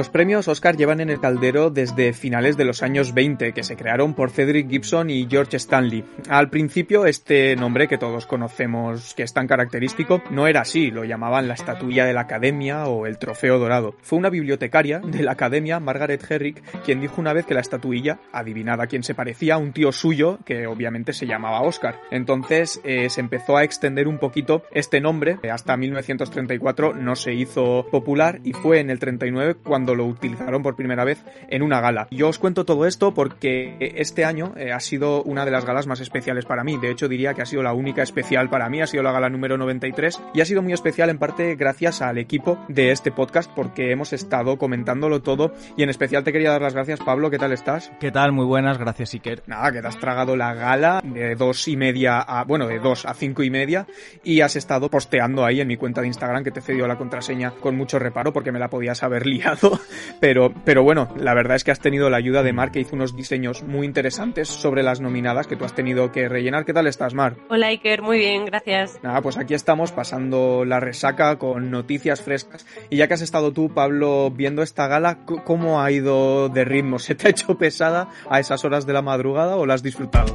Los premios Oscar llevan en el caldero desde finales de los años 20, que se crearon por Cedric Gibson y George Stanley. Al principio, este nombre que todos conocemos, que es tan característico, no era así, lo llamaban la estatuilla de la Academia o el trofeo dorado. Fue una bibliotecaria de la Academia, Margaret Herrick, quien dijo una vez que la estatuilla, adivinada a quién se parecía, un tío suyo, que obviamente se llamaba Oscar. Entonces eh, se empezó a extender un poquito este nombre, hasta 1934 no se hizo popular y fue en el 39 cuando cuando lo utilizaron por primera vez en una gala. Yo os cuento todo esto porque este año eh, ha sido una de las galas más especiales para mí. De hecho, diría que ha sido la única especial para mí. Ha sido la gala número 93 y ha sido muy especial en parte gracias al equipo de este podcast porque hemos estado comentándolo todo y en especial te quería dar las gracias, Pablo. ¿Qué tal estás? ¿Qué tal? Muy buenas, gracias, Iker. Nada, que te has tragado la gala de dos y media a, bueno, de dos a cinco y media y has estado posteando ahí en mi cuenta de Instagram que te cedió la contraseña con mucho reparo porque me la podías haber liado pero, pero bueno, la verdad es que has tenido la ayuda de Mar, que hizo unos diseños muy interesantes sobre las nominadas que tú has tenido que rellenar. ¿Qué tal estás, Mar? Hola, Iker, muy bien, gracias. Nada, pues aquí estamos pasando la resaca con noticias frescas. Y ya que has estado tú, Pablo, viendo esta gala, ¿cómo ha ido de ritmo? ¿Se te ha hecho pesada a esas horas de la madrugada o la has disfrutado?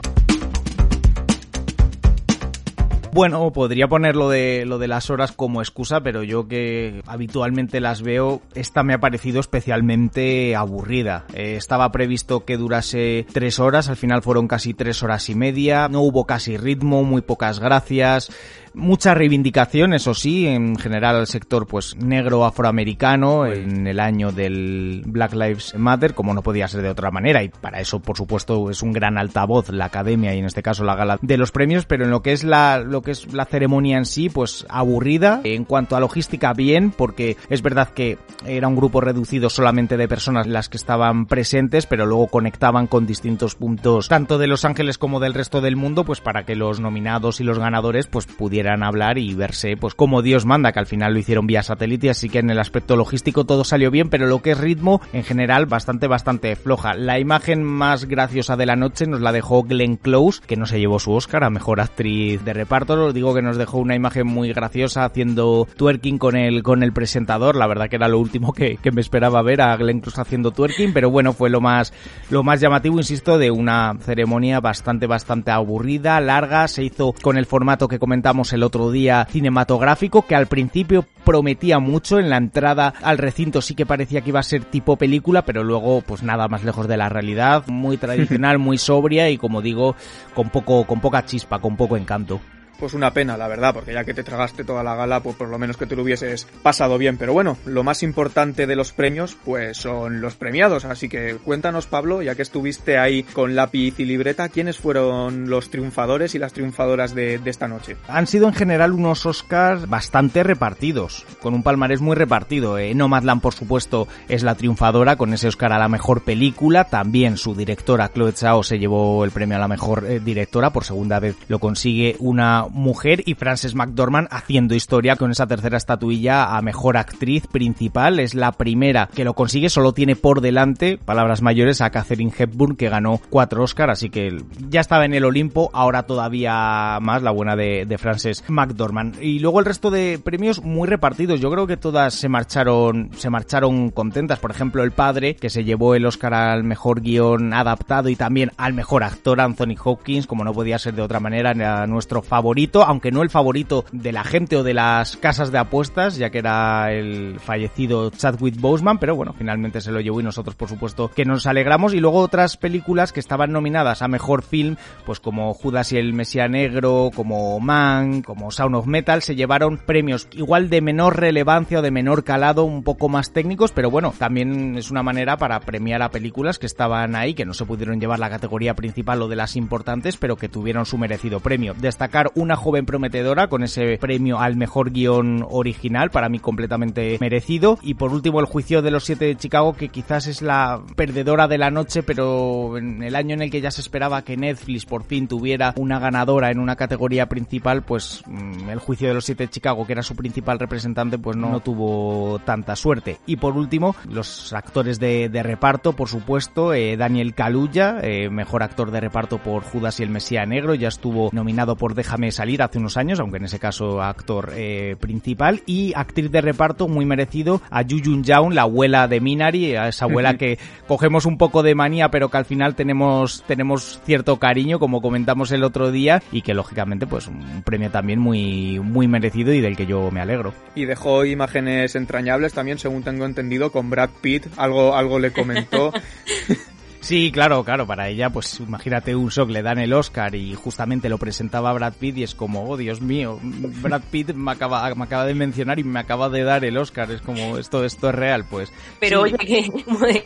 Bueno, podría poner lo de, lo de las horas como excusa, pero yo que habitualmente las veo, esta me ha parecido especialmente aburrida. Eh, estaba previsto que durase tres horas, al final fueron casi tres horas y media, no hubo casi ritmo, muy pocas gracias. Mucha reivindicación, eso sí, en general al sector pues negro afroamericano en el año del Black Lives Matter, como no podía ser de otra manera, y para eso por supuesto es un gran altavoz la academia y en este caso la gala de los premios, pero en lo que es la, lo que es la ceremonia en sí, pues aburrida. En cuanto a logística, bien, porque es verdad que era un grupo reducido solamente de personas las que estaban presentes, pero luego conectaban con distintos puntos, tanto de Los Ángeles como del resto del mundo, pues para que los nominados y los ganadores pues pudieran hablar y verse pues como Dios manda, que al final lo hicieron vía satélite, así que en el aspecto logístico todo salió bien, pero lo que es ritmo en general bastante bastante floja. La imagen más graciosa de la noche nos la dejó Glenn Close, que no se llevó su Oscar a mejor actriz de reparto, lo digo que nos dejó una imagen muy graciosa haciendo twerking con el con el presentador, la verdad que era lo último que, que me esperaba ver a Glenn Close haciendo twerking, pero bueno, fue lo más lo más llamativo, insisto, de una ceremonia bastante bastante aburrida, larga, se hizo con el formato que comentamos el otro día cinematográfico que al principio prometía mucho. En la entrada al recinto sí que parecía que iba a ser tipo película pero luego pues nada más lejos de la realidad. Muy tradicional muy sobria y como digo con poco con poca chispa con poco encanto pues una pena, la verdad, porque ya que te tragaste toda la gala, pues por lo menos que te lo hubieses pasado bien. Pero bueno, lo más importante de los premios, pues son los premiados. Así que cuéntanos, Pablo, ya que estuviste ahí con lápiz y libreta, ¿quiénes fueron los triunfadores y las triunfadoras de, esta noche? Han sido en general unos Oscars bastante repartidos, con un palmarés muy repartido. Eh, Nomadland, por supuesto, es la triunfadora con ese Oscar a la mejor película. También su directora, Chloe Zhao, se llevó el premio a la mejor eh, directora. Por segunda vez lo consigue una mujer y Frances McDormand haciendo historia con esa tercera estatuilla a mejor actriz principal. Es la primera que lo consigue, solo tiene por delante, palabras mayores, a Catherine Hepburn que ganó cuatro Oscars, así que ya estaba en el Olimpo, ahora todavía más la buena de, Frances McDormand. Y luego el resto de premios muy repartidos, yo creo que todas se marcharon, se marcharon contentas. Por ejemplo, el padre, que se llevó el Oscar al mejor guion adaptado y también al mejor actor, Anthony Hopkins, como no podía ser de otra manera, era nuestro favorito aunque no el favorito de la gente o de las casas de apuestas, ya que era el fallecido Chadwick Boseman, pero bueno, finalmente se lo llevó y nosotros por supuesto que nos alegramos. Y luego otras películas que estaban nominadas a Mejor Film, pues como Judas y el Mesía Negro, como Man, como Sound of Metal, se llevaron premios igual de menor relevancia o de menor calado, un poco más técnicos, pero bueno, también es una manera para premiar a películas que estaban ahí, que no se pudieron llevar la categoría principal o de las importantes, pero que tuvieron su merecido premio. Destacar un una joven prometedora con ese premio al mejor guion original, para mí completamente merecido. Y por último, el juicio de los siete de Chicago, que quizás es la perdedora de la noche, pero en el año en el que ya se esperaba que Netflix por fin tuviera una ganadora en una categoría principal, pues mm, el juicio de los siete de Chicago, que era su principal representante, pues no, tuvo tanta suerte. Y por último, los actores de, reparto, por supuesto, eh, Daniel Kaluuya, eh, mejor actor de reparto por Judas y el Mesía Negro, ya estuvo nominado por Déjame salir hace unos años, aunque en ese caso actor eh, principal, y actriz de reparto muy merecido a Yu Jun Jaun, la abuela de Minari, a esa abuela que cogemos un poco de manía, pero que al final tenemos, tenemos cierto cariño, como comentamos el otro día, y que lógicamente pues un premio también muy, muy merecido y del que yo me alegro. Y dejó imágenes entrañables también, según tengo entendido, con Brad Pitt, algo, algo le comentó. Sí, claro, claro, para ella, pues imagínate un shock, le dan el Oscar y justamente lo presentaba Brad Pitt y es como, oh Dios mío, Brad Pitt me acaba, me acaba de mencionar y me acaba de dar el Oscar, es como, esto, esto es real, pues. Pero oye, que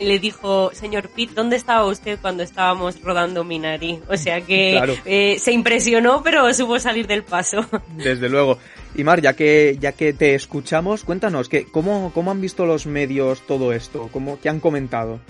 le dijo, señor Pitt, ¿dónde estaba usted cuando estábamos rodando Minari? O sea que eh, se impresionó, pero supo salir del paso. Desde luego. Y Mar, ya que, ya que te escuchamos, cuéntanos, que, ¿cómo, ¿cómo han visto los medios todo esto? ¿Cómo, ¿Qué han comentado?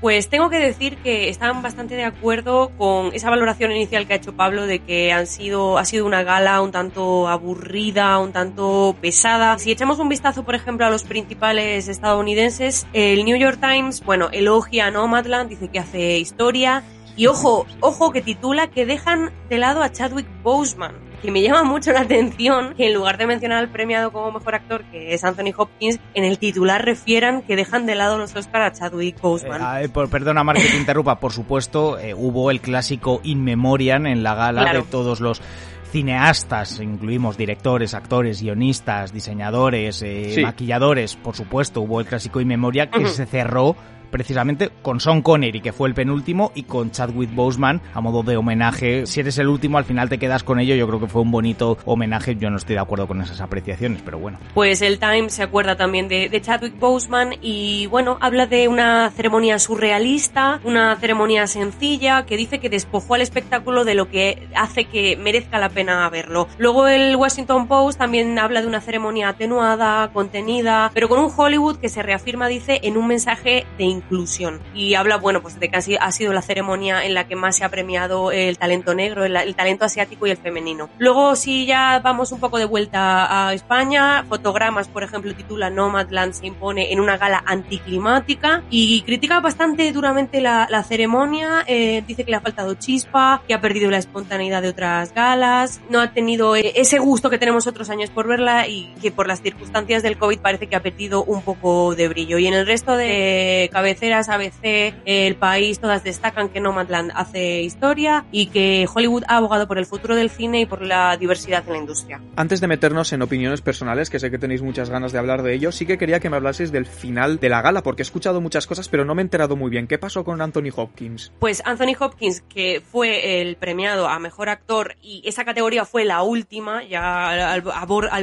Pues tengo que decir que están bastante de acuerdo con esa valoración inicial que ha hecho Pablo de que han sido, ha sido una gala un tanto aburrida, un tanto pesada. Si echamos un vistazo, por ejemplo, a los principales estadounidenses, el New York Times, bueno, elogia a Nomadland, dice que hace historia. Y ojo, ojo que titula que dejan de lado a Chadwick Boseman que me llama mucho la atención que en lugar de mencionar al premiado como mejor actor, que es Anthony Hopkins, en el titular refieran que dejan de lado los Oscar a Chadwick Boseman. Eh, perdona, Mark, que te interrumpa. Por supuesto, eh, hubo el clásico In Memoriam en la gala de todos los cineastas, incluimos directores, actores, guionistas, diseñadores, eh, maquilladores, por supuesto, hubo el clásico In Memoria que se cerró precisamente con Sean Connery, que fue el penúltimo, y con Chadwick Boseman a modo de homenaje. Si eres el último, al final te quedas con ello. Yo creo que fue un bonito homenaje. Yo no estoy de acuerdo con esas apreciaciones, pero bueno. Pues el Times se acuerda también de, Chadwick Boseman y bueno, habla de una ceremonia surrealista, una ceremonia sencilla que dice que despojó al espectáculo de lo que hace que merezca la pena verlo. Luego el Washington Post también habla de una ceremonia atenuada, contenida, pero con un Hollywood que se reafirma, dice, en un mensaje de inclusión. Y habla, bueno, pues de que ha sido la ceremonia en la que más se ha premiado el talento negro, el, talento asiático y el femenino. Luego, si ya vamos un poco de vuelta a España, fotogramas, por ejemplo, titula Nomadland se impone en una gala anticlimática y critica bastante duramente la, ceremonia. Eh, dice que le ha faltado chispa, que ha perdido la espontaneidad de otras galas, no ha tenido eh, ese gusto que tenemos otros años por verla y que por las circunstancias del COVID parece que ha perdido un poco de brillo. Y en el resto de cabeceras, ABC, El País, todas destacan que Nomadland hace historia y que Hollywood ha abogado por el futuro del cine y por la diversidad en la industria. Antes de meternos en opiniones personales, que sé que tenéis muchas ganas de hablar de ello, sí que quería que me hablases del final de la gala, porque he escuchado muchas cosas, pero no me he enterado muy bien. ¿Qué pasó con Anthony Hopkins? Pues Anthony Hopkins, que fue el premiado a mejor actor y esa categoría fue la última, ya al,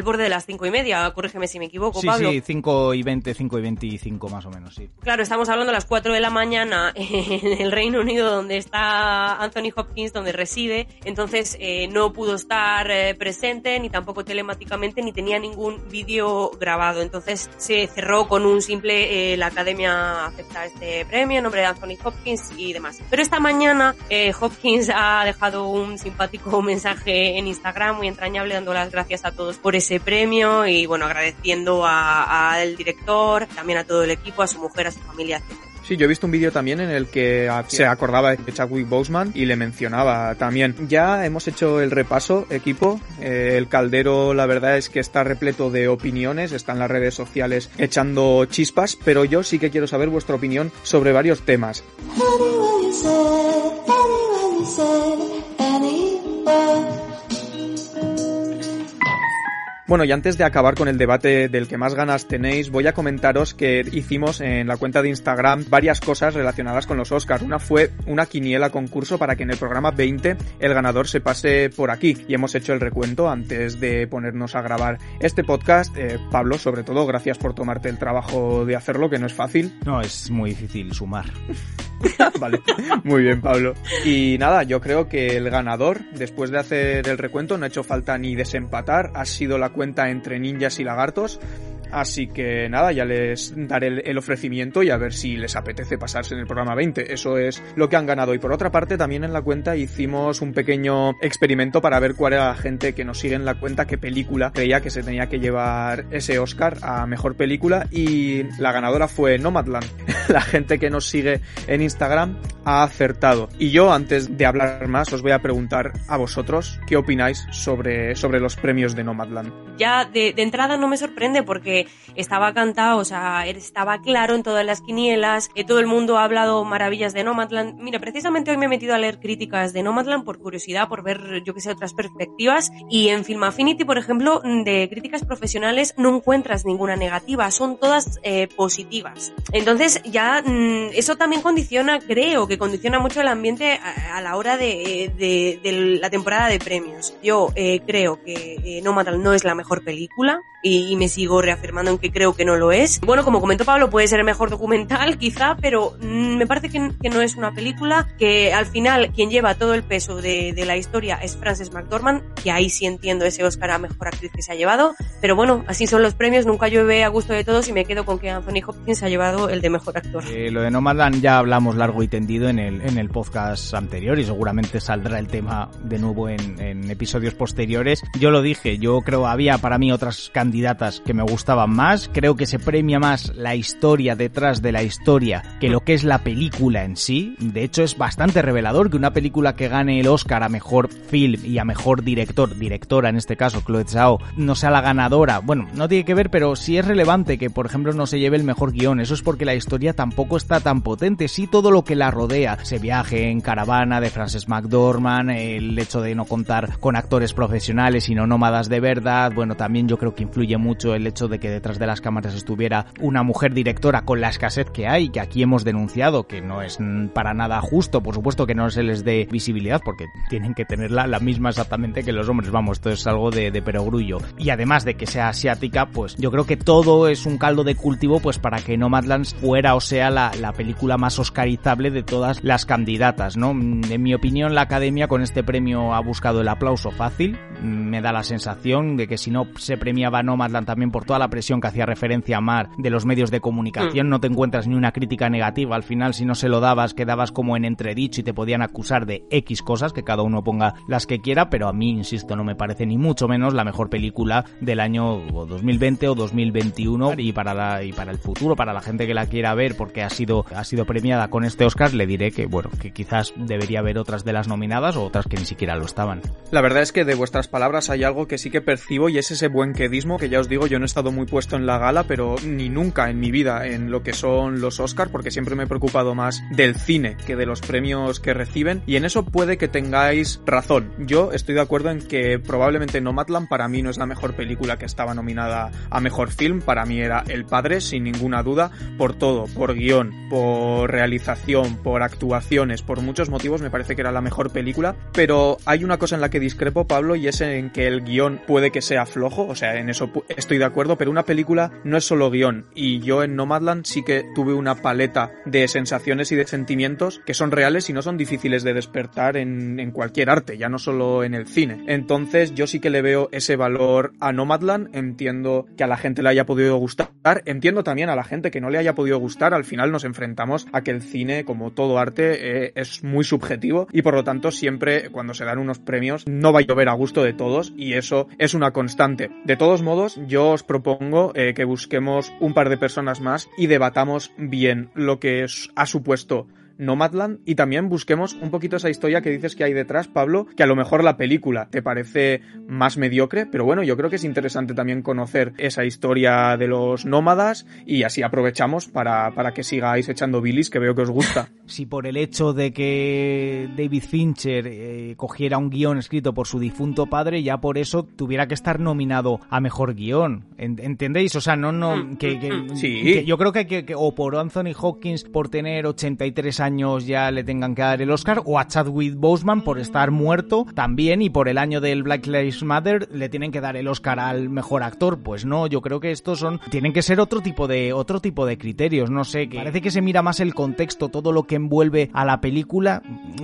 borde de las cinco y media, corrígeme si me equivoco, sí, Pablo. Sí, cinco y veinte, cinco y veinticinco más o menos, sí. Claro, estamos hablando a las 4 de la mañana en el Reino Unido, donde está Anthony Hopkins, donde reside. Entonces eh, no pudo estar eh, presente, ni tampoco telemáticamente, ni tenía ningún vídeo grabado. Entonces se cerró con un simple, eh, la Academia acepta este premio en nombre de Anthony Hopkins y demás. Pero esta mañana Hopkins ha dejado un simpático mensaje en Instagram muy entrañable, dando las gracias a todos por ese premio y bueno, agradeciendo al director, también a todo el equipo, a su mujer, a su familia, Sí, yo he visto un vídeo también en el que se acordaba de Chadwick Boseman y le mencionaba también. Ya hemos hecho el repaso, equipo. Eh, el caldero, la verdad es que está repleto de opiniones, está en las redes sociales echando chispas, pero yo sí que quiero saber vuestra opinión sobre varios temas. Bueno, y antes de acabar con el debate del que más ganas tenéis, voy a comentaros que hicimos en la cuenta de Instagram varias cosas relacionadas con los Oscars. Una fue una quiniela concurso para que en el programa 20 el ganador se pase por aquí. Y hemos hecho el recuento antes de ponernos a grabar este podcast. Eh, Pablo, sobre todo, gracias por tomarte el trabajo de hacerlo, que no es fácil. No, es muy difícil sumar. vale, muy bien, Pablo. Y nada, yo creo que el ganador, después de hacer el recuento, no ha hecho falta ni desempatar, ha sido la cuenta entre ninjas y lagartos. Así que nada, ya les daré el, ofrecimiento y a ver si les apetece pasarse en el programa 20. Eso es lo que han ganado. Y por otra parte, también en la cuenta hicimos un pequeño experimento para ver cuál era la gente que nos sigue en la cuenta, qué película creía que se tenía que llevar ese Oscar a mejor película. Y la ganadora fue Nomadland. la gente que nos sigue en Instagram ha acertado. Y yo, antes de hablar más, os voy a preguntar a vosotros qué opináis sobre, sobre los premios de Nomadland. Ya de, de entrada no me sorprende porque estaba cantado, o sea, estaba claro en todas las quinielas, que todo el mundo ha hablado maravillas de Nomadland. Mira, precisamente hoy me he metido a leer críticas de Nomadland por curiosidad, por ver, yo que sé, otras perspectivas. Y en Film Affinity, por ejemplo, de críticas profesionales no encuentras ninguna negativa, son todas eh, positivas. Entonces ya mm, eso también condiciona, creo que condiciona mucho el ambiente a, la hora de, de, la temporada de premios. Yo eh, creo que eh, Nomadland no es la mejor película y, me sigo reafirmando en que creo que no lo es. Bueno, como comentó Pablo, puede ser el mejor documental quizá, pero mm, me parece que, no es una película que al final quien lleva todo el peso de, la historia es Frances McDormand, que ahí sí entiendo ese Oscar a Mejor Actriz que se ha llevado, pero bueno, así son los premios, nunca llueve a gusto de todos y me quedo con que Anthony Hopkins ha llevado el de Mejor Actor. Eh, lo de Nomadland ya hablamos largo y tendido en el, en el podcast anterior y seguramente saldrá el tema de nuevo en, en episodios posteriores. Yo lo dije, yo creo había para mí otras candidatas que me gustaban más, creo que se premia más la historia detrás de la historia que lo que es la película en sí. De hecho, es bastante revelador que una película que gane el Oscar a mejor film y a mejor director, directora en este caso, Chloe Zhao, no sea la ganadora. Bueno, no tiene que ver, pero sí es relevante que, por ejemplo, no se lleve el mejor guion. Eso es porque la historia tampoco está tan potente. Sí, todo lo que la rodea, ese viaje en caravana de Frances McDormand, el hecho de no contar con actores profesionales, sino nómadas de verdad. Bueno, también yo creo que influye mucho el hecho de que detrás de las cámaras estuviera una mujer directora con la escasez que hay, que aquí hemos denunciado, que no es para nada justo, por supuesto que no se les dé visibilidad, porque tienen que tenerla la misma exactamente que los hombres, vamos, esto es algo de, de perogrullo. Y además de que sea asiática, pues yo creo que todo es un caldo de cultivo pues para que Nomadlands fuera o sea la, la película más oscarizable de todas las candidatas, ¿no? En mi opinión, la academia con este premio ha buscado el aplauso fácil, me da la sensación de que si no se premiaba Nomadland también por toda la presión que hacía referencia a Mar de los medios de comunicación, mm. no te encuentras ni una crítica negativa. Al final, si no se lo dabas, quedabas como en entredicho y te podían acusar de X cosas, que cada uno ponga las que quiera, pero a mí, insisto, no me parece ni mucho menos la mejor película del año 2020 o 2021 y para la, y para el futuro, para la gente que la quiera ver porque ha sido, ha sido premiada con este Oscar, le diré que, bueno, que quizás debería haber otras de las nominadas o otras que ni siquiera lo estaban. La verdad es que de vuestras palabras hay algo que sí que percibo y es ese buen quedismo que ya os digo, yo no he estado muy puesto en la gala, pero ni nunca en mi vida en lo que son los Oscars, porque siempre me he preocupado más del cine que de los premios que reciben, y en eso puede que tengáis razón. Yo estoy de acuerdo en que probablemente Nomadland para mí no es la mejor película que estaba nominada a mejor film, para mí era El Padre, sin ninguna duda, por todo, por guion, por realización, por actuaciones, por muchos motivos me parece que era la mejor película, pero hay una cosa en la que discrepo, Pablo, y es en que el guion puede que sea flojo, o sea, en eso estoy de acuerdo, pero una película no es solo guion, y yo en Nomadland sí que tuve una paleta de sensaciones y de sentimientos que son reales y no son difíciles de despertar en, en cualquier arte, ya no solo en el cine. Entonces yo sí que le veo ese valor a Nomadland, entiendo que a la gente le haya podido gustar, entiendo también a la gente que no le haya podido gustar, al final nos enfrentamos a que el cine, como todo arte, eh, es muy subjetivo y por lo tanto siempre cuando se dan unos premios no va a llover a gusto de todos y eso es una constante. De todos modos, yo os propongo eh, que busquemos un par de personas más y debatamos bien lo que ha supuesto Nomadland y también busquemos un poquito esa historia que dices que hay detrás, Pablo, que a lo mejor la película te parece más mediocre, pero bueno, yo creo que es interesante también conocer esa historia de los nómadas y así aprovechamos para, para que sigáis echando bilis, que veo que os gusta. Si por el hecho de que David Fincher eh, cogiera un guion escrito por su difunto padre, ya por eso tuviera que estar nominado a mejor guion. ¿Entendéis? O sea, no, no, mm, que, mm, sí. yo creo que, que, o por Anthony Hawkins por tener 83 años años ya le tengan que dar el Oscar, o a Chadwick Boseman por estar muerto también y por el año del Black Lives Matter le tienen que dar el Oscar al mejor actor. Pues no, yo creo que estos son tienen que ser otro tipo de otro tipo de criterios, no sé, que parece que se mira más el contexto, todo lo que envuelve a la película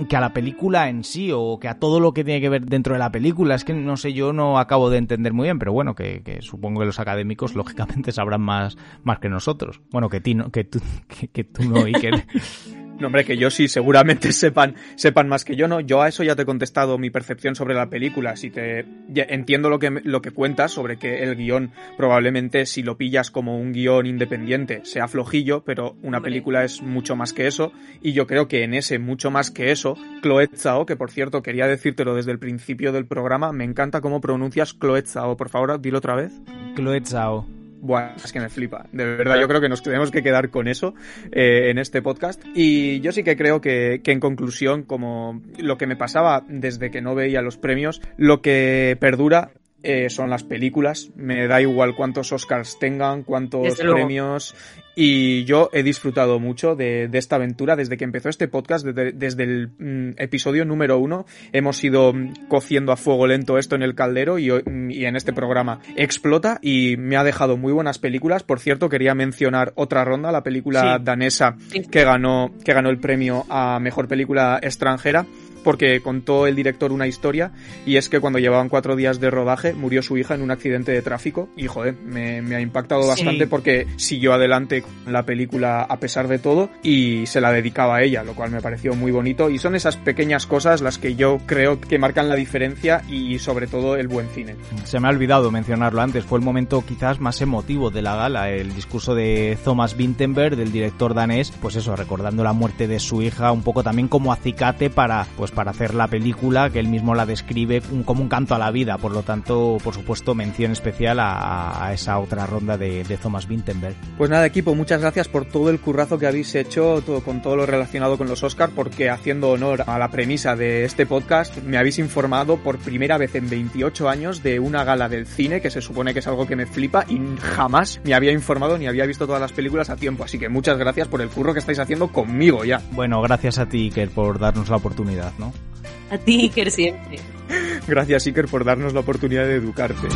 que a la película en sí o que a todo lo que tiene que ver dentro de la película. Es que no sé, yo no acabo de entender muy bien, pero bueno, que, supongo que los académicos lógicamente sabrán más, más que nosotros. Bueno, que, ti, que, tú, que, tú no, y que... No, hombre, que yo sí, seguramente sepan, sepan más que yo, ¿no? Yo a eso ya te he contestado mi percepción sobre la película. Si te entiendo lo que, lo que cuentas sobre que el guion probablemente si lo pillas como un guion independiente sea flojillo, pero una película es mucho más que eso. Y yo creo que en ese mucho más que eso, Chloe Zhao, que por cierto quería decírtelo desde el principio del programa, me encanta cómo pronuncias Chloe Zhao. Por favor, dilo otra vez. Chloe Zhao. Buah, es que me flipa. De verdad, yo creo que nos tenemos que quedar con eso eh, en este podcast. Y yo sí que creo que, que, en conclusión, como lo que me pasaba desde que no veía los premios, lo que perdura eh, son las películas. Me da igual cuántos Oscars tengan, cuántos premios. Y yo he disfrutado mucho de, esta aventura desde que empezó este podcast, desde, el mm, episodio número uno. Hemos ido mm, cociendo a fuego lento esto en el caldero y, mm, y, en este programa explota y me ha dejado muy buenas películas. Por cierto, quería mencionar otra ronda, la película danesa que ganó, que ganó el premio a mejor película extranjera porque contó el director una historia y es que cuando llevaban cuatro días de rodaje murió su hija en un accidente de tráfico y joder, me, ha impactado bastante porque siguió adelante la película a pesar de todo y se la dedicaba a ella, lo cual me pareció muy bonito y son esas pequeñas cosas las que yo creo que marcan la diferencia y sobre todo el buen cine. Se me ha olvidado mencionarlo antes, fue el momento quizás más emotivo de la gala, el discurso de Thomas Vinterberg, del director danés, pues eso, recordando la muerte de su hija, un poco también como acicate para pues para hacer la película, que él mismo la describe como un canto a la vida. Por lo tanto, por supuesto, mención especial a, esa otra ronda de, Thomas Vinterberg. Pues nada, equipo, muchas gracias por todo el currazo que habéis hecho todo, con todo lo relacionado con los Oscars, porque haciendo honor a la premisa de este podcast, me habéis informado por primera vez en 28 años de una gala del cine, que se supone que es algo que me flipa y jamás me había informado ni había visto todas las películas a tiempo. Así que muchas gracias por el curro que estáis haciendo conmigo ya. Bueno, gracias a ti, Iker, por darnos la oportunidad, ¿no? A ti, Iker, siempre. Gracias, Iker, por darnos la oportunidad de educarte.